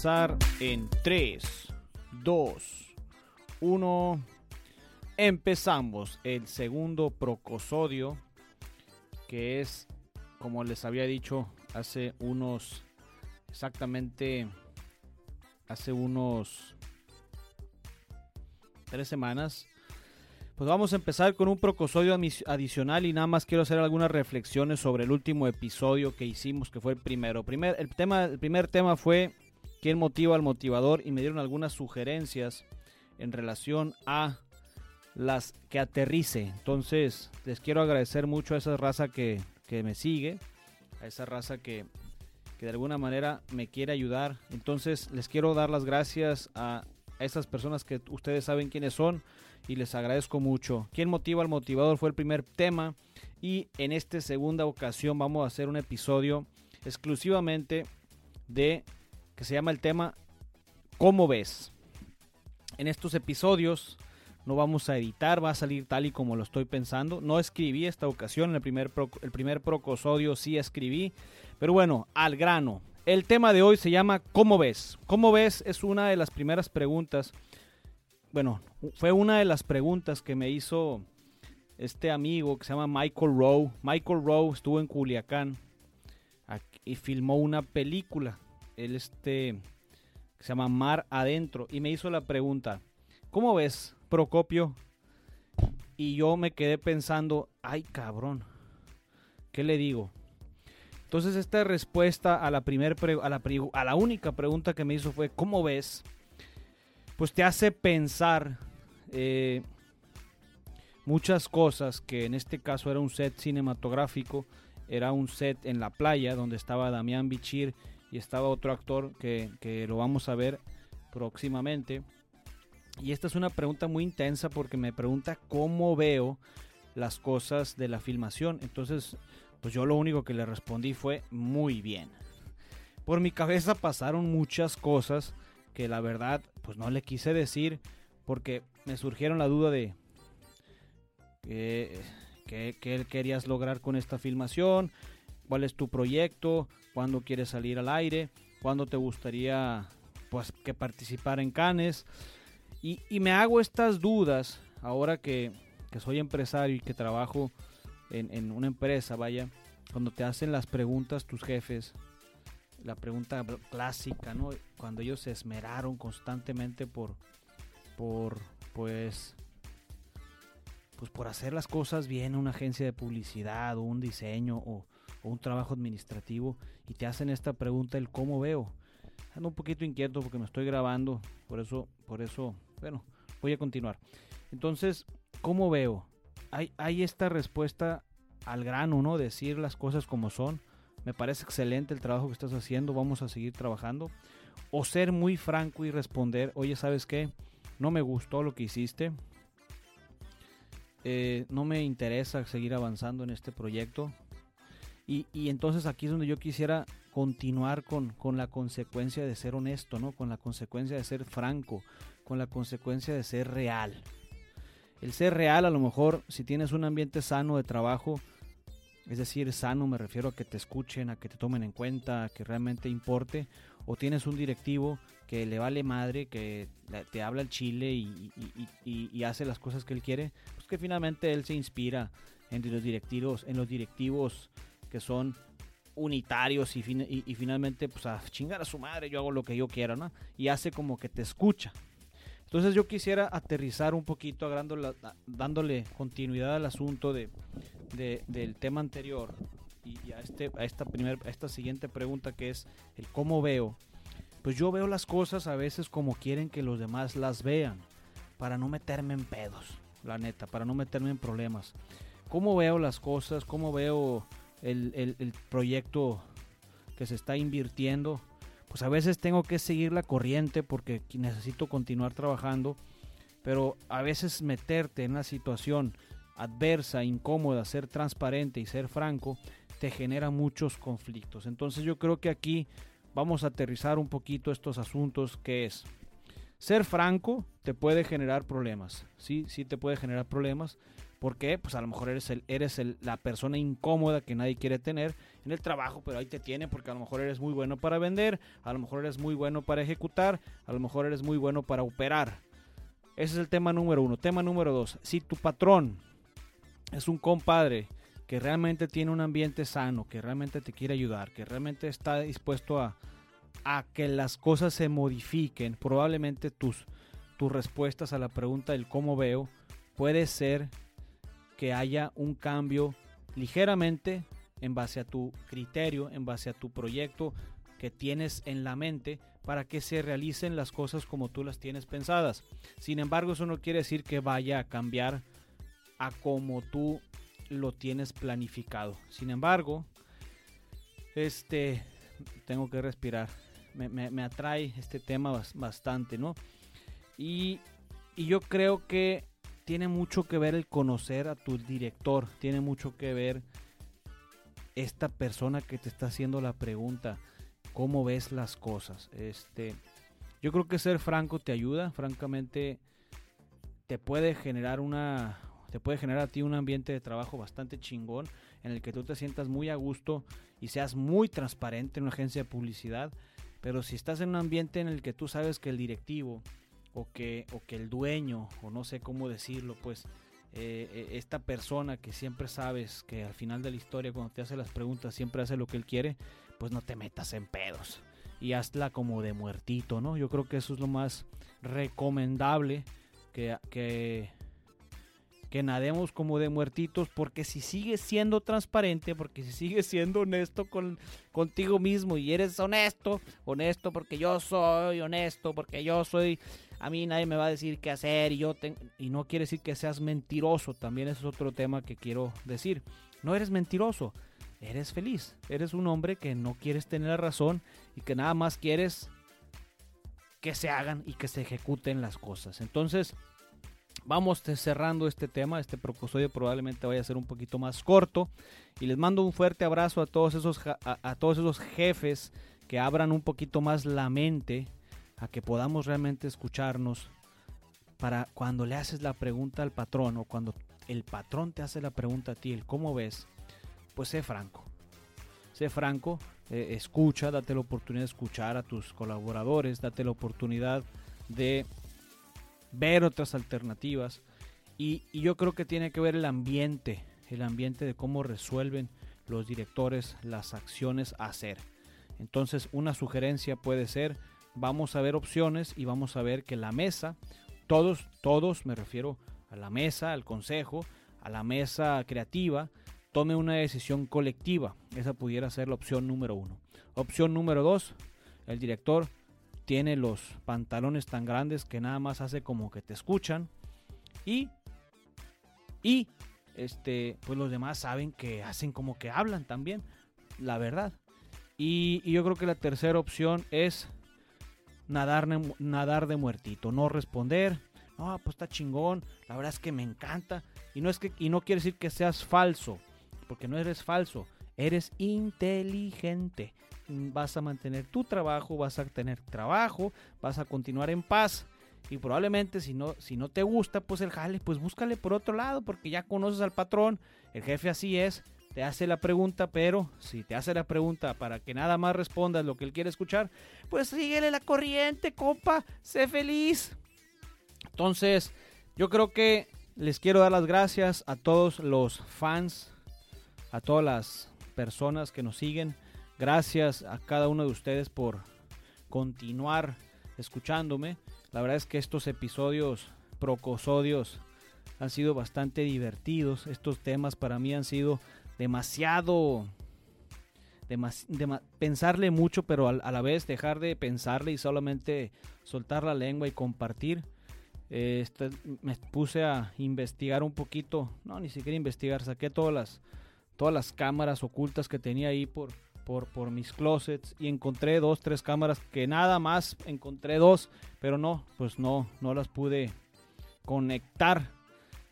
empezar en 3, 2, 1. Empezamos el segundo procosodio, que es, como les había dicho, hace unos, exactamente, hace unos tres semanas. Pues vamos a empezar con un procosodio adicional y nada más quiero hacer algunas reflexiones sobre el último episodio que hicimos, que fue el primero. Primer, el, tema, el primer tema fue quién motiva al motivador y me dieron algunas sugerencias en relación a las que aterrice. Entonces, les quiero agradecer mucho a esa raza que, me sigue, a esa raza que, que, de alguna manera me quiere ayudar. Entonces, les quiero dar las gracias a, a esas personas que ustedes saben quiénes son y les agradezco mucho. ¿Quién motiva al motivador? Fue el primer tema y en esta segunda ocasión vamos a hacer un episodio exclusivamente de que se llama el tema ¿Cómo ves? En estos episodios no vamos a editar, va a salir tal y como lo estoy pensando. No escribí esta ocasión, el primer, el primer procosodio sí escribí. Pero bueno, al grano. El tema de hoy se llama ¿Cómo ves? ¿Cómo ves? Es una de las primeras preguntas. Bueno, fue una de las preguntas que me hizo este amigo que se llama Michael Rowe. Michael Rowe estuvo en Culiacán y filmó una película él este, se llama Mar Adentro, y me hizo la pregunta, ¿cómo ves, Procopio? Y yo me quedé pensando, ay cabrón, ¿qué le digo? Entonces esta respuesta a la, primer a la, a la única pregunta que me hizo fue, ¿cómo ves? Pues te hace pensar eh, muchas cosas que en este caso era un set cinematográfico, era un set en la playa donde estaba Damián Bichir y estaba otro actor que, lo vamos a ver próximamente. Y esta es una pregunta muy intensa porque me pregunta cómo veo las cosas de la filmación. Entonces, pues yo lo único que le respondí fue muy bien. Por mi cabeza pasaron muchas cosas que la verdad pues no le quise decir porque me surgieron la duda de qué, qué querías lograr con esta filmación, cuál es tu proyecto, cuándo quieres salir al aire, cuándo te gustaría pues que participar en Canes. Y, me hago estas dudas ahora que, soy empresario y que trabajo en, una empresa, vaya, cuando te hacen las preguntas tus jefes, la pregunta clásica, ¿no? Cuando ellos se esmeraron constantemente por, por, pues, pues por hacer las cosas bien en una agencia de publicidad o un diseño o, o un trabajo administrativo y te hacen esta pregunta el cómo veo. Ando un poquito inquieto porque me estoy grabando, por eso, por eso, bueno, voy a continuar. Entonces, ¿cómo veo? Hay, hay esta respuesta al grano, ¿no? Decir las cosas como son. Me parece excelente el trabajo que estás haciendo, vamos a seguir trabajando. O ser muy franco y responder, oye, ¿sabes qué? No me gustó lo que hiciste. Eh, no me interesa seguir avanzando en este proyecto. Y, entonces aquí es donde yo quisiera continuar con, la consecuencia de ser honesto, ¿no? Con la consecuencia de ser franco, con la consecuencia de ser real. El ser real, a lo mejor, si tienes un ambiente sano de trabajo, es decir, sano me refiero a que te escuchen, a que te tomen en cuenta, a que realmente importe, o tienes un directivo que le vale madre, que te habla el chile y, y, hace las cosas que él quiere, pues que finalmente él se inspira en los directivos, en los directivos que son unitarios y, y, finalmente pues a chingar a su madre, yo hago lo que yo quiera, ¿no? Y hace como que te escucha. Entonces yo quisiera aterrizar un poquito, dándole continuidad al asunto de, del tema anterior y a, este, a, esta primer, a esta siguiente pregunta que es el cómo veo. Pues yo veo las cosas a veces como quieren que los demás las vean, para no meterme en pedos, la neta, para no meterme en problemas. ¿Cómo veo las cosas? ¿Cómo veo el, proyecto que se está invirtiendo, pues a veces tengo que seguir la corriente porque necesito continuar trabajando, pero a veces meterte en una situación adversa, incómoda, ser transparente y ser franco, te genera muchos conflictos. Entonces yo creo que aquí vamos a aterrizar un poquito estos asuntos que es ser franco te puede generar problemas, sí, sí te puede generar problemas, ¿Por qué? Pues a lo mejor eres, el, eres el, la persona incómoda que nadie quiere tener en el trabajo, pero ahí te tiene porque a lo mejor eres muy bueno para vender, a lo mejor eres muy bueno para ejecutar, a lo mejor eres muy bueno para operar. Ese es el tema número uno. Tema número dos. Si tu patrón es un compadre que realmente tiene un ambiente sano, que realmente te quiere ayudar, que realmente está dispuesto a, a que las cosas se modifiquen, probablemente tus, tus respuestas a la pregunta del cómo veo puede ser que haya un cambio ligeramente en base a tu criterio, en base a tu proyecto que tienes en la mente para que se realicen las cosas como tú las tienes pensadas. Sin embargo, eso no quiere decir que vaya a cambiar a como tú lo tienes planificado. Sin embargo, este, tengo que respirar. Me, atrae este tema bastante, ¿no? Y, y yo creo que tiene mucho que ver el conocer a tu director, tiene mucho que ver esta persona que te está haciendo la pregunta, cómo ves las cosas. Este, yo creo que ser franco te ayuda, francamente te puede generar una te puede generar a ti un ambiente de trabajo bastante chingón en el que tú te sientas muy a gusto y seas muy transparente en una agencia de publicidad, pero si estás en un ambiente en el que tú sabes que el directivo o que, o que el dueño, o no sé cómo decirlo, pues eh, eh, esta persona que siempre sabes que al final de la historia cuando te hace las preguntas siempre hace lo que él quiere, pues no te metas en pedos y hazla como de muertito, ¿no? Yo creo que eso es lo más recomendable que, que, que nademos como de muertitos, porque si sigues siendo transparente, porque si sigues siendo honesto con, contigo mismo y eres honesto, honesto porque yo soy honesto, porque yo soy, a mí nadie me va a decir qué hacer y yo y no quiere decir que seas mentiroso, también es otro tema que quiero decir. No eres mentiroso, eres feliz, eres un hombre que no quieres tener la razón y que nada más quieres que se hagan y que se ejecuten las cosas. Entonces, Vamos cerrando este tema, este procosodio probablemente vaya a ser un poquito más corto y les mando un fuerte abrazo a todos esos a, todos esos jefes que abran un poquito más la mente a que podamos realmente escucharnos para cuando le haces la pregunta al patrón o cuando el patrón te hace la pregunta a ti, el cómo ves, pues sé franco. Sé franco, eh, escucha, date la oportunidad de escuchar a tus colaboradores, date la oportunidad de ver otras alternativas. Y, yo creo que tiene que ver el ambiente, el ambiente de cómo resuelven los directores las acciones a hacer. Entonces una sugerencia puede ser, vamos a ver opciones y vamos a ver que la mesa, todos, todos, me refiero a la mesa, al consejo, a la mesa creativa, tome una decisión colectiva. Esa pudiera ser la opción número uno. Opción número dos, el director tiene los pantalones tan grandes que nada más hace como que te escuchan. Y, y, este, pues los demás saben que hacen como que hablan también, la verdad. Y, yo creo que la tercera opción es nadar, nadar de muertito, no responder. No, pues está chingón, la verdad es que me encanta. Y no, es que, y no quiere decir que seas falso, porque no eres falso, eres inteligente vas a mantener tu trabajo, vas a tener trabajo, vas a continuar en paz. Y probablemente si no, si no te gusta, pues el jale, pues búscale por otro lado, porque ya conoces al patrón, el jefe así es, te hace la pregunta, pero si te hace la pregunta para que nada más respondas lo que él quiere escuchar, pues síguele la corriente, compa, sé feliz. Entonces, yo creo que les quiero dar las gracias a todos los fans, a todas las personas que nos siguen Gracias a cada uno de ustedes por continuar escuchándome. La verdad es que estos episodios procosodios han sido bastante divertidos. Estos temas para mí han sido demasiado... pensarle mucho, pero a, la vez dejar de pensarle y solamente soltar la lengua y compartir. Este, me puse a investigar un poquito, no, ni siquiera investigar, saqué todas las, todas las cámaras ocultas que tenía ahí por, por, mis closets y encontré dos, tres cámaras que nada más encontré dos, pero no, pues no, no las pude conectar.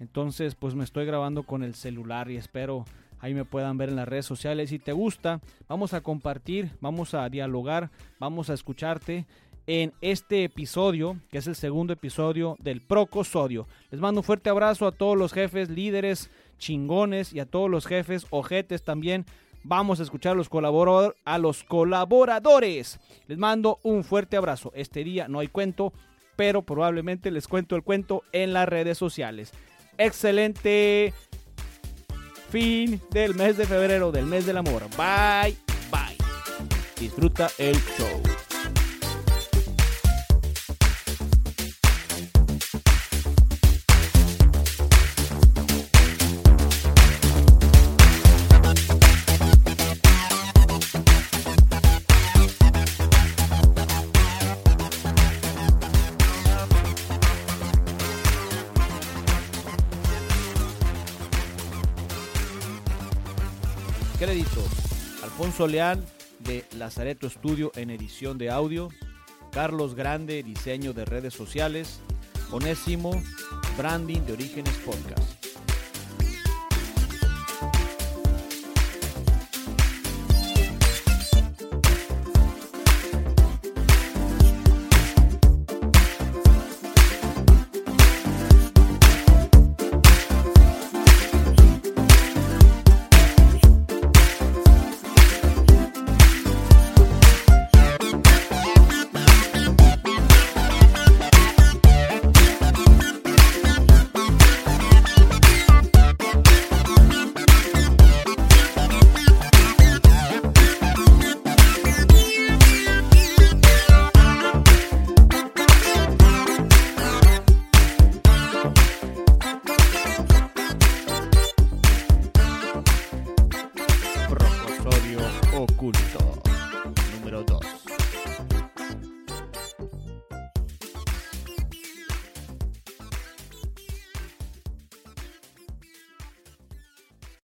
Entonces, pues me estoy grabando con el celular y espero ahí me puedan ver en las redes sociales. Si te gusta, vamos a compartir, vamos a dialogar, vamos a escucharte. en este episodio, que es el segundo episodio del Procosodio. Les mando un fuerte abrazo a todos los jefes, líderes, chingones y a todos los jefes, ojetes también. Vamos a escuchar a los, a los colaboradores. Les mando un fuerte abrazo. Este día no hay cuento, pero probablemente les cuento el cuento en las redes sociales. Excelente fin del mes de febrero, del mes del amor. Bye, bye. Disfruta el show. Alfonso Leal de Lazareto Estudio en edición de audio. Carlos Grande, diseño de redes sociales. Onésimo, branding de Orígenes Podcast.